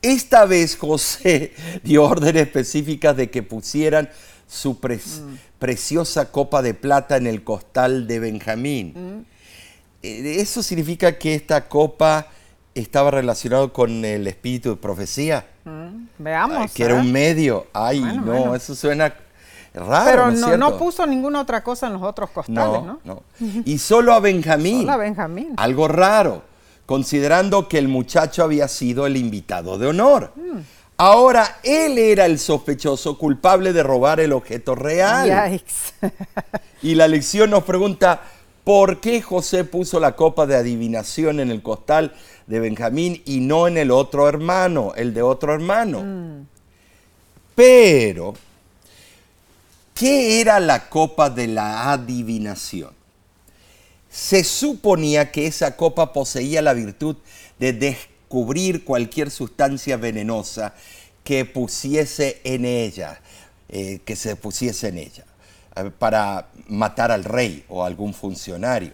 B: Esta vez José dio órdenes específicas de que pusieran su preciosa copa de plata en el costal de Benjamín. Eh, Eso significa que esta copa estaba relacionada con el espíritu de profecía,
A: Mm, Veamos.
B: Ay, que era
A: ¿eh?
B: un medio. Ay,
A: Bueno,
B: no,
A: bueno.
B: eso suena raro.
A: Pero
B: ¿no,
A: no, no puso ninguna otra cosa en los otros costales, ¿no?
B: no, no. Y solo a Benjamín.
A: Solo a Benjamín.
B: Algo raro, considerando que el muchacho había sido el invitado de honor. Ahora él era el sospechoso culpable de robar el objeto real.
A: Yikes.
B: Y la lección nos pregunta, ¿por qué José puso la copa de adivinación en el costal de Benjamín y no en el otro hermano, el de otro hermano? Pero, ¿qué era la copa de la adivinación? Se suponía que esa copa poseía la virtud de descubrir cualquier sustancia venenosa que pusiese en ella, eh, que se pusiese en ella, eh, para matar al rey o algún funcionario.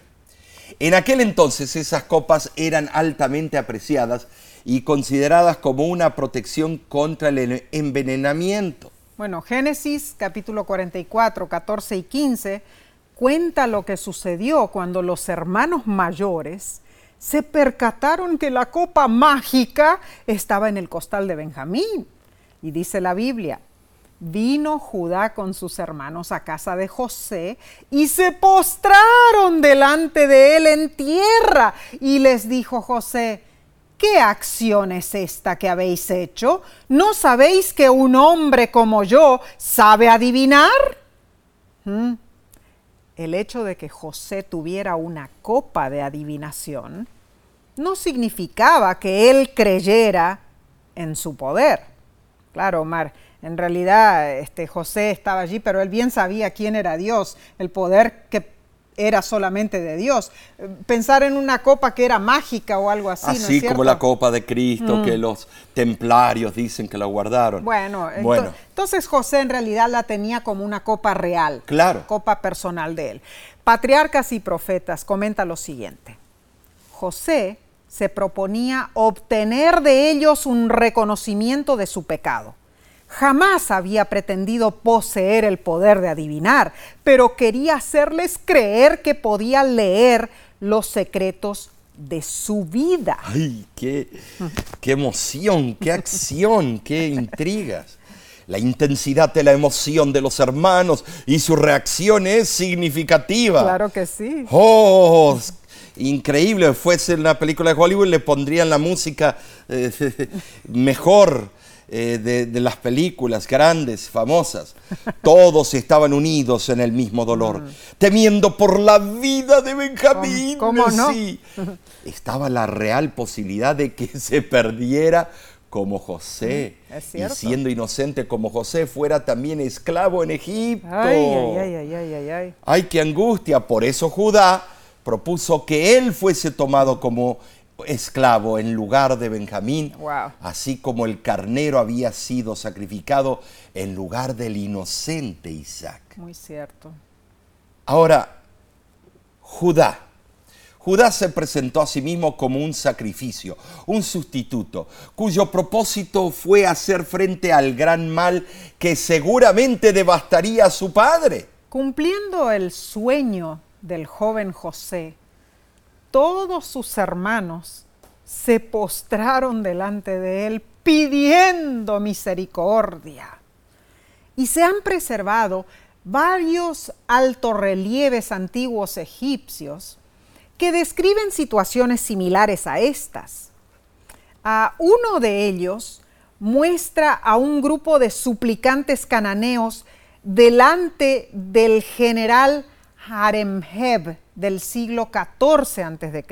B: En aquel entonces esas copas eran altamente apreciadas y consideradas como una protección contra el envenenamiento.
A: Bueno, Génesis capítulo 44, 14 y 15 cuenta lo que sucedió cuando los hermanos mayores se percataron que la copa mágica estaba en el costal de Benjamín. Y dice la Biblia, vino Judá con sus hermanos a casa de José y se postraron delante de él en tierra. Y les dijo José, ¿qué acción es esta que habéis hecho? ¿No sabéis que un hombre como yo sabe adivinar? Mm. El hecho de que José tuviera una copa de adivinación no significaba que él creyera en su poder. Claro, Omar, en realidad este, José estaba allí, pero él bien sabía quién era Dios, el poder que era solamente de Dios. Pensar en una copa que era mágica o algo así.
B: Así
A: ¿no es
B: como la copa de Cristo, que los templarios dicen que la guardaron.
A: Bueno,
B: Bueno.
A: entonces José en realidad la tenía como una copa real.
B: Claro.
A: Copa personal de él. Patriarcas y profetas comenta lo siguiente. José se proponía obtener de ellos un reconocimiento de su pecado. Jamás había pretendido poseer el poder de adivinar, pero quería hacerles creer que podía leer los secretos de su vida.
B: ¡Ay, qué, qué emoción, qué acción, qué intrigas! La intensidad de la emoción de los hermanos y su reacción es significativa.
A: Claro que sí.
B: ¡Oh! Increíble, fuese una película de Hollywood le pondrían la música eh, mejor eh, de, de las películas grandes, famosas. Todos estaban unidos en el mismo dolor, temiendo por la vida de Benjamín.
A: ¿Cómo- cómo no?
B: Sí. Estaba la real posibilidad de que se perdiera como José.
A: Mm,
B: y siendo inocente como José, fuera también esclavo en Egipto.
A: Ay, ay, ay, ay, ay, ay, ay.
B: Ay, qué angustia. Por eso Judá propuso que él fuese tomado como esclavo en lugar de Benjamín,
A: Wow.
B: así como el carnero había sido sacrificado en lugar del inocente Isaac.
A: Muy cierto.
B: Ahora, Judá. Judá se presentó a sí mismo como un sacrificio, un sustituto, cuyo propósito fue hacer frente al gran mal que seguramente devastaría a su padre.
A: Cumpliendo el sueño del joven José, todos sus hermanos se postraron delante de él pidiendo misericordia. Y se han preservado varios altorrelieves antiguos egipcios que describen situaciones similares a estas. A uno de ellos muestra a un grupo de suplicantes cananeos delante del general Haremheb del siglo XIV a.C.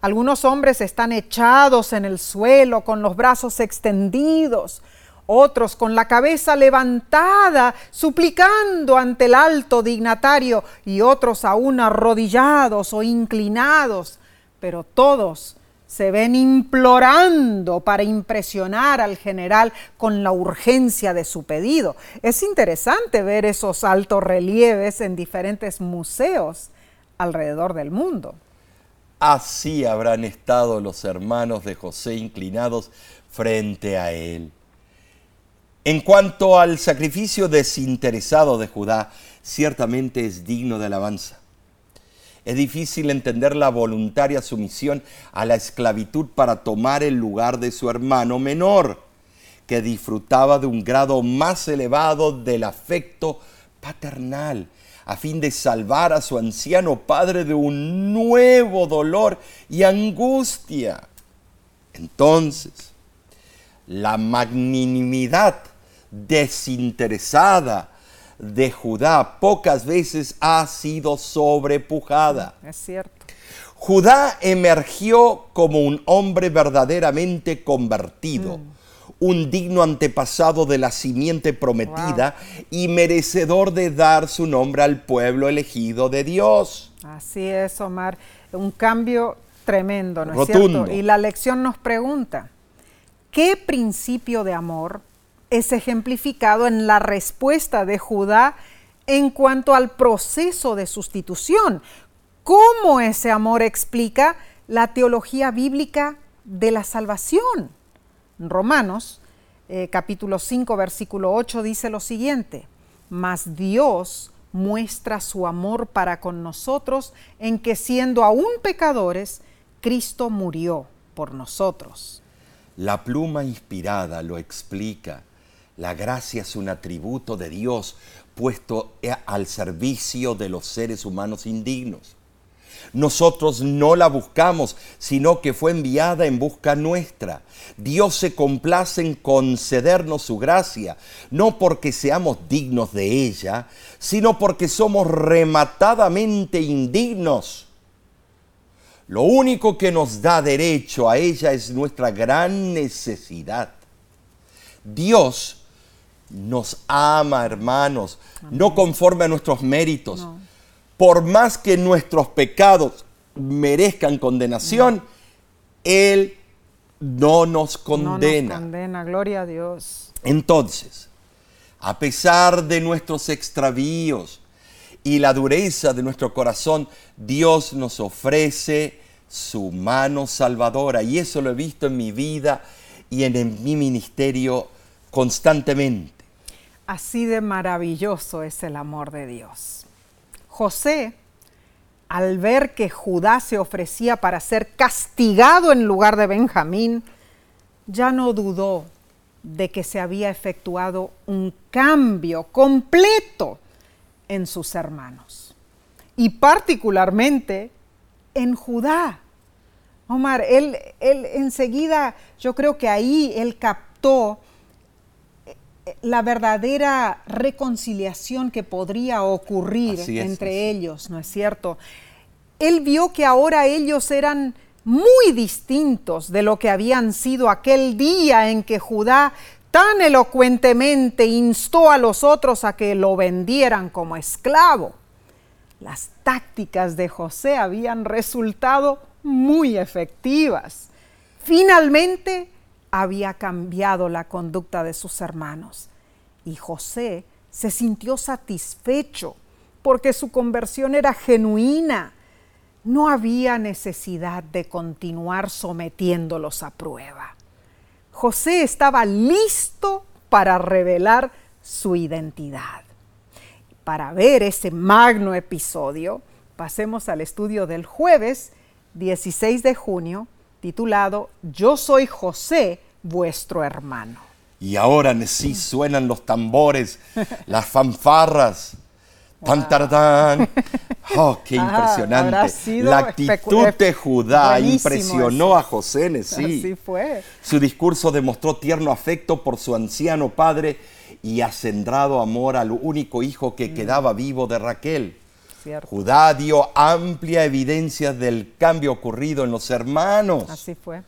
A: Algunos hombres están echados en el suelo con los brazos extendidos, otros con la cabeza levantada, suplicando ante el alto dignatario, y otros aún arrodillados o inclinados, pero todos se ven implorando para impresionar al general con la urgencia de su pedido. Es interesante ver esos altos relieves en diferentes museos alrededor del mundo.
B: Así habrán estado los hermanos de José inclinados frente a él. En cuanto al sacrificio desinteresado de Judá, ciertamente es digno de alabanza. Es difícil entender la voluntaria sumisión a la esclavitud para tomar el lugar de su hermano menor, que disfrutaba de un grado más elevado del afecto paternal, a fin de salvar a su anciano padre de un nuevo dolor y angustia. Entonces, la magnanimidad desinteresada de Judá pocas veces ha sido sobrepujada.
A: Es cierto.
B: Judá emergió como un hombre verdaderamente convertido, un digno antepasado de la simiente prometida y merecedor de dar su nombre al pueblo elegido de Dios.
A: Así es, Omar. Un cambio tremendo, ¿no es
B: Rotundo.
A: cierto? Y la lección nos pregunta, ¿qué principio de amor es ejemplificado en la respuesta de Judá en cuanto al proceso de sustitución? ¿Cómo ese amor explica la teología bíblica de la salvación? Romanos eh, capítulo 5 versículo 8 dice lo siguiente, mas Dios muestra su amor para con nosotros en que siendo aún pecadores, Cristo murió por nosotros.
B: La pluma inspirada lo explica. La gracia es un atributo de Dios puesto al servicio de los seres humanos indignos. Nosotros no la buscamos, sino que fue enviada en busca nuestra. Dios se complace en concedernos su gracia, no porque seamos dignos de ella, sino porque somos rematadamente indignos. Lo único que nos da derecho a ella es nuestra gran necesidad. Dios nos ama, hermanos, no conforme a nuestros méritos. por más que nuestros pecados merezcan condenación, Él no nos condena.
A: No nos condena, gloria a Dios.
B: Entonces, a pesar de nuestros extravíos y la dureza de nuestro corazón, Dios nos ofrece su mano salvadora. Y eso lo he visto en mi vida y en, mi ministerio constantemente.
A: Así de maravilloso es el amor de Dios. José, al ver que Judá se ofrecía para ser castigado en lugar de Benjamín, ya no dudó de que se había efectuado un cambio completo en sus hermanos y particularmente en Judá. Omar, él, él enseguida, yo creo que ahí él captó la verdadera reconciliación que podría ocurrir entre ellos, ¿no es cierto? Él vio que ahora ellos eran muy distintos de lo que habían sido aquel día en que Judá tan elocuentemente instó a los otros a que lo vendieran como esclavo. Las tácticas de José habían resultado muy efectivas. Finalmente había cambiado la conducta de sus hermanos y José se sintió satisfecho porque su conversión era genuina. No había necesidad de continuar sometiéndolos a prueba. José estaba listo para revelar su identidad. Para ver ese magno episodio, pasemos al estudio del jueves 16 de junio, titulado Yo soy José, vuestro hermano.
B: Y ahora sí suenan los tambores, las fanfarras. Tan, tan, Oh, qué impresionante. La actitud de Judá impresionó a José Nesí.
A: Así fue.
B: Su discurso demostró tierno afecto por su anciano padre y acendrado amor al único hijo que mm. quedaba vivo de Raquel. Judá dio amplia evidencia del cambio ocurrido en los hermanos.
A: Así fue.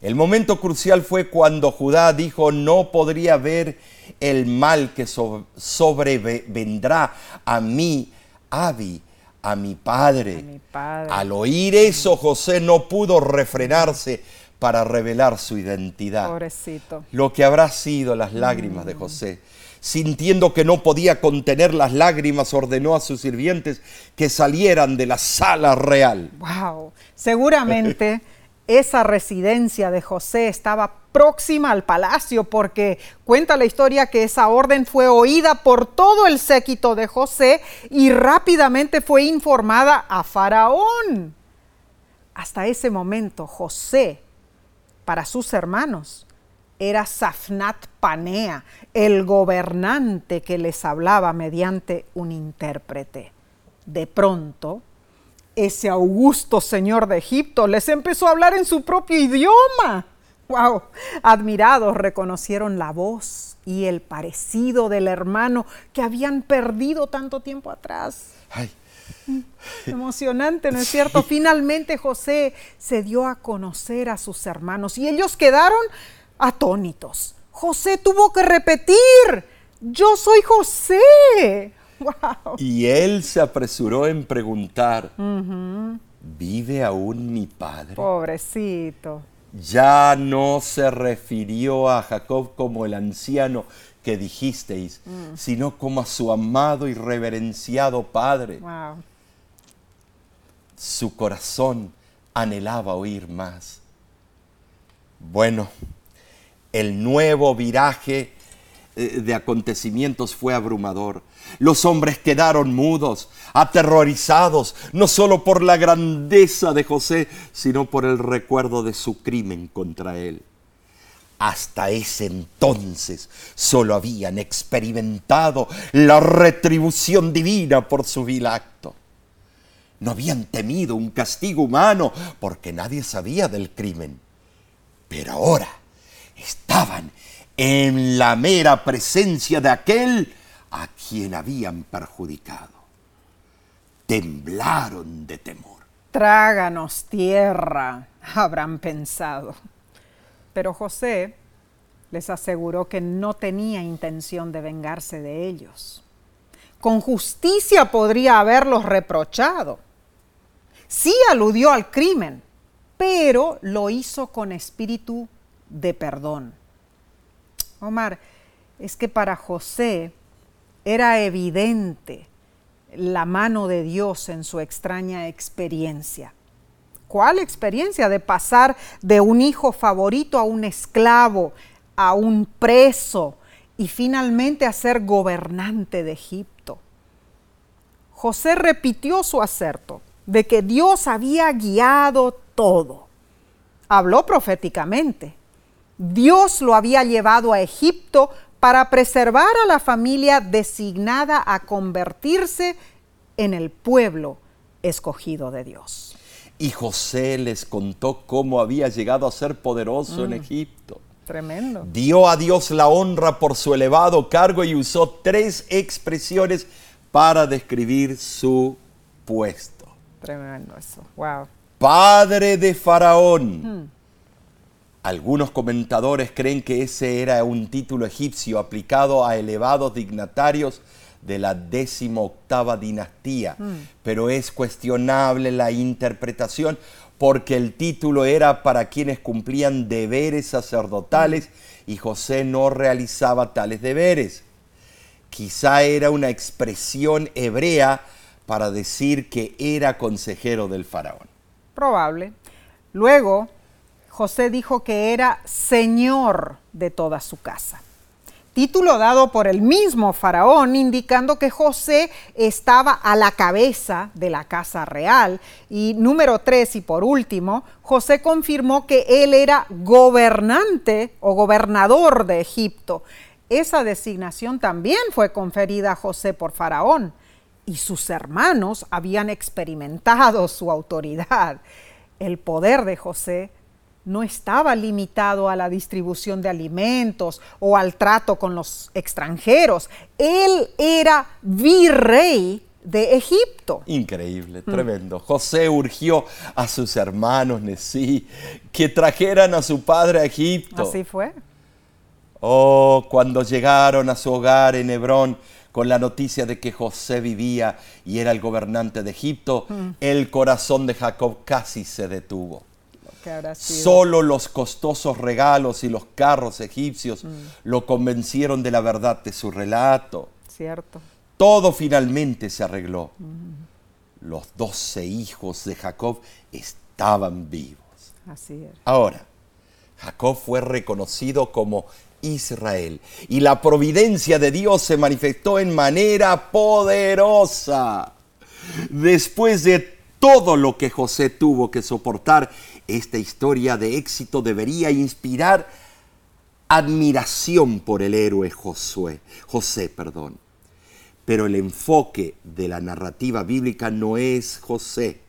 B: El momento crucial fue cuando Judá dijo no podría ver el mal que sobrevendrá a mí, Abi, a mi padre.
A: a mi padre.
B: Al oír eso, José no pudo refrenarse para revelar su identidad.
A: Pobrecito.
B: Lo que habrá sido las lágrimas de mm. José sintiendo que no podía contener las lágrimas, ordenó a sus sirvientes que salieran de la sala real.
A: Wow, seguramente esa residencia de José estaba próxima al palacio porque cuenta la historia que esa orden fue oída por todo el séquito de José y rápidamente fue informada a Faraón. Hasta ese momento José, para sus hermanos, era Safnat Panea, el gobernante que les hablaba mediante un intérprete. De pronto, ese augusto señor de Egipto les empezó a hablar en su propio idioma. ¡Wow! Admirados reconocieron la voz y el parecido del hermano que habían perdido tanto tiempo atrás.
B: Ay.
A: Emocionante, ¿no es cierto? Finalmente José se dio a conocer a sus hermanos y ellos quedaron atónitos. José tuvo que repetir, yo soy José.
B: Y él se apresuró en preguntar, ¿vive aún mi padre?
A: Pobrecito.
B: Ya no se refirió a Jacob como el anciano que dijisteis, mm. sino como a su amado y reverenciado padre. Su corazón anhelaba oír más. Bueno, el nuevo viraje eh, de acontecimientos fue abrumador. Los hombres quedaron mudos, aterrorizados, no solo por la grandeza de José, sino por el recuerdo de su crimen contra él. Hasta ese entonces solo habían experimentado la retribución divina por su vil acto. No habían temido un castigo humano porque nadie sabía del crimen. Pero ahora estaban en la mera presencia de aquel a quien habían perjudicado. Temblaron de temor.
A: Tráganos tierra, habrán pensado. Pero José les aseguró que no tenía intención de vengarse de ellos. con justicia podría haberlos reprochado. Sí aludió al crimen, pero lo hizo con espíritu de perdón. Omar, es que para José era evidente la mano de Dios en su extraña experiencia. ¿Cuál experiencia? De pasar de un hijo favorito a un esclavo, a un preso y finalmente a ser gobernante de Egipto. José repitió su acerto de que Dios había guiado todo. Habló proféticamente. Dios lo había llevado a Egipto para preservar a la familia designada a convertirse en el pueblo escogido de Dios.
B: Y José les contó cómo había llegado a ser poderoso en mm. Egipto.
A: Tremendo.
B: Dio a Dios la honra por su elevado cargo y usó tres expresiones para describir su puesto.
A: Tremendo eso. Wow.
B: Padre de Faraón. Hmm. Algunos comentadores creen que ese era un título egipcio aplicado a elevados dignatarios de la octava dinastía, mm. pero es cuestionable la interpretación porque el título era para quienes cumplían deberes sacerdotales y José no realizaba tales deberes. Quizá era una expresión hebrea para decir que era consejero del faraón.
A: Probable. Luego, José dijo que era señor de toda su casa título dado por el mismo faraón, indicando que José estaba a la cabeza de la casa real. Y número tres, y por último, José confirmó que él era gobernante o gobernador de Egipto. Esa designación también fue conferida a José por faraón y sus hermanos habían experimentado su autoridad. El poder de José no estaba limitado a la distribución de alimentos o al trato con los extranjeros. Él era virrey de Egipto.
B: Increíble, mm. tremendo. José urgió a sus hermanos Nesí que trajeran a su padre a Egipto.
A: Así fue.
B: Oh, cuando llegaron a su hogar en Hebrón con la noticia de que José vivía y era el gobernante de Egipto, mm. el corazón de Jacob casi se detuvo. Solo los costosos regalos y los carros egipcios mm. lo convencieron de la verdad de su relato.
A: Cierto.
B: Todo finalmente se arregló. Mm. Los doce hijos de Jacob estaban vivos.
A: Así es.
B: Ahora, Jacob fue reconocido como Israel y la providencia de Dios se manifestó en manera poderosa. Después de todo lo que José tuvo que soportar, esta historia de éxito debería inspirar admiración por el héroe Josué, José, perdón. Pero el enfoque de la narrativa bíblica no es José.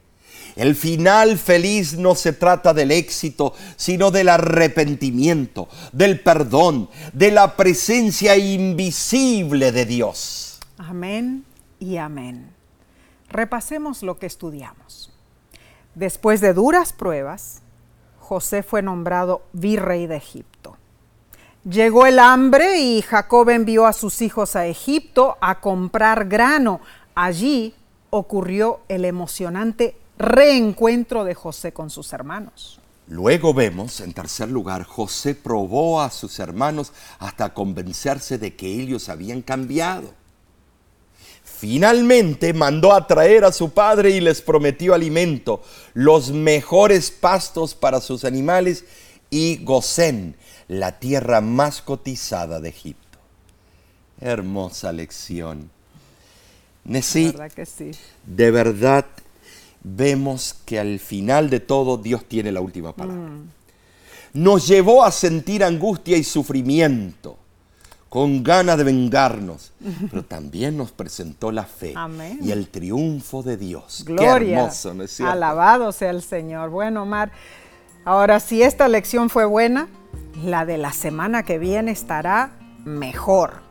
B: El final feliz no se trata del éxito, sino del arrepentimiento, del perdón, de la presencia invisible de Dios.
A: Amén y amén. Repasemos lo que estudiamos. Después de duras pruebas, José fue nombrado virrey de Egipto. Llegó el hambre y Jacob envió a sus hijos a Egipto a comprar grano. Allí ocurrió el emocionante reencuentro de José con sus hermanos.
B: Luego vemos, en tercer lugar, José probó a sus hermanos hasta convencerse de que ellos habían cambiado. Finalmente mandó a traer a su padre y les prometió alimento, los mejores pastos para sus animales y Gosén, la tierra más cotizada de Egipto. Hermosa lección.
A: Nesí, sí.
B: de verdad vemos que al final de todo Dios tiene la última palabra. Mm. Nos llevó a sentir angustia y sufrimiento con ganas de vengarnos, pero también nos presentó la fe y el triunfo de Dios.
A: Gloria. Qué hermoso, ¿no es cierto? Alabado sea el Señor. Bueno, Omar, ahora si esta lección fue buena, la de la semana que viene estará mejor,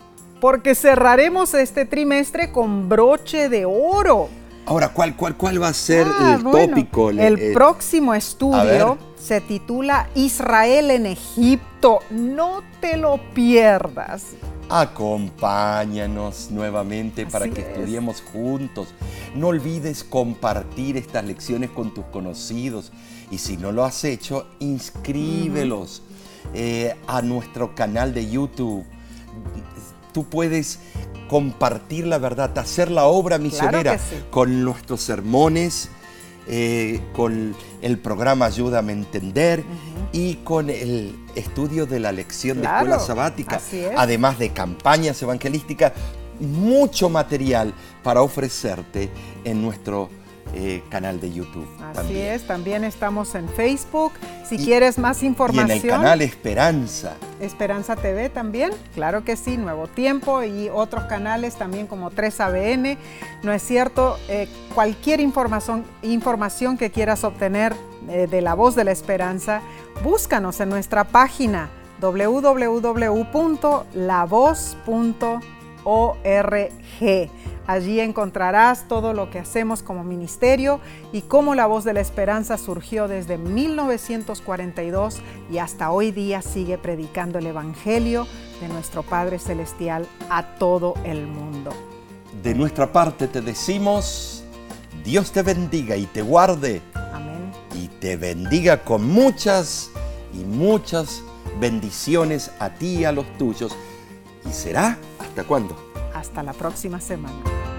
A: porque cerraremos este trimestre con broche de oro.
B: Ahora, ¿cuál, cuál, cuál va a ser ah, el tópico?
A: El, eh, próximo estudio se titula Israel en Egipto. No te lo pierdas.
B: Acompáñanos nuevamente para que
A: es.
B: estudiemos juntos. No olvides compartir estas lecciones con tus conocidos. Y si no lo has hecho, inscríbelos eh, a nuestro canal de YouTube. Tú puedes compartir la verdad, hacer la obra misionera
A: sí.
B: con nuestros sermones, eh, con el programa Ayúdame a Entender y con el estudio de la lección
A: Claro,
B: de escuela sabática,
A: es.
B: además de campañas evangelísticas, mucho material para ofrecerte en nuestro eh, canal de YouTube.
A: Así
B: también.
A: es, también estamos en Facebook. Si
B: Y-
A: quieres más
B: Y
A: información,
B: en el canal Esperanza.
A: Esperanza TV también, claro que sí, Nuevo Tiempo y otros canales también como 3ABN. No es cierto, Eh, cualquier información, información que quieras obtener eh, de la voz de la esperanza, búscanos en nuestra página Allí encontrarás todo lo que hacemos como ministerio y cómo la voz de la esperanza surgió desde 1942 y hasta hoy día sigue predicando el Evangelio de nuestro Padre Celestial a todo el mundo.
B: De nuestra parte te decimos, Dios te bendiga y te guarde
A: Amén.
B: y te bendiga con muchas y muchas bendiciones a ti y a los tuyos. ¿Y será hasta cuándo?
A: Hasta la próxima semana.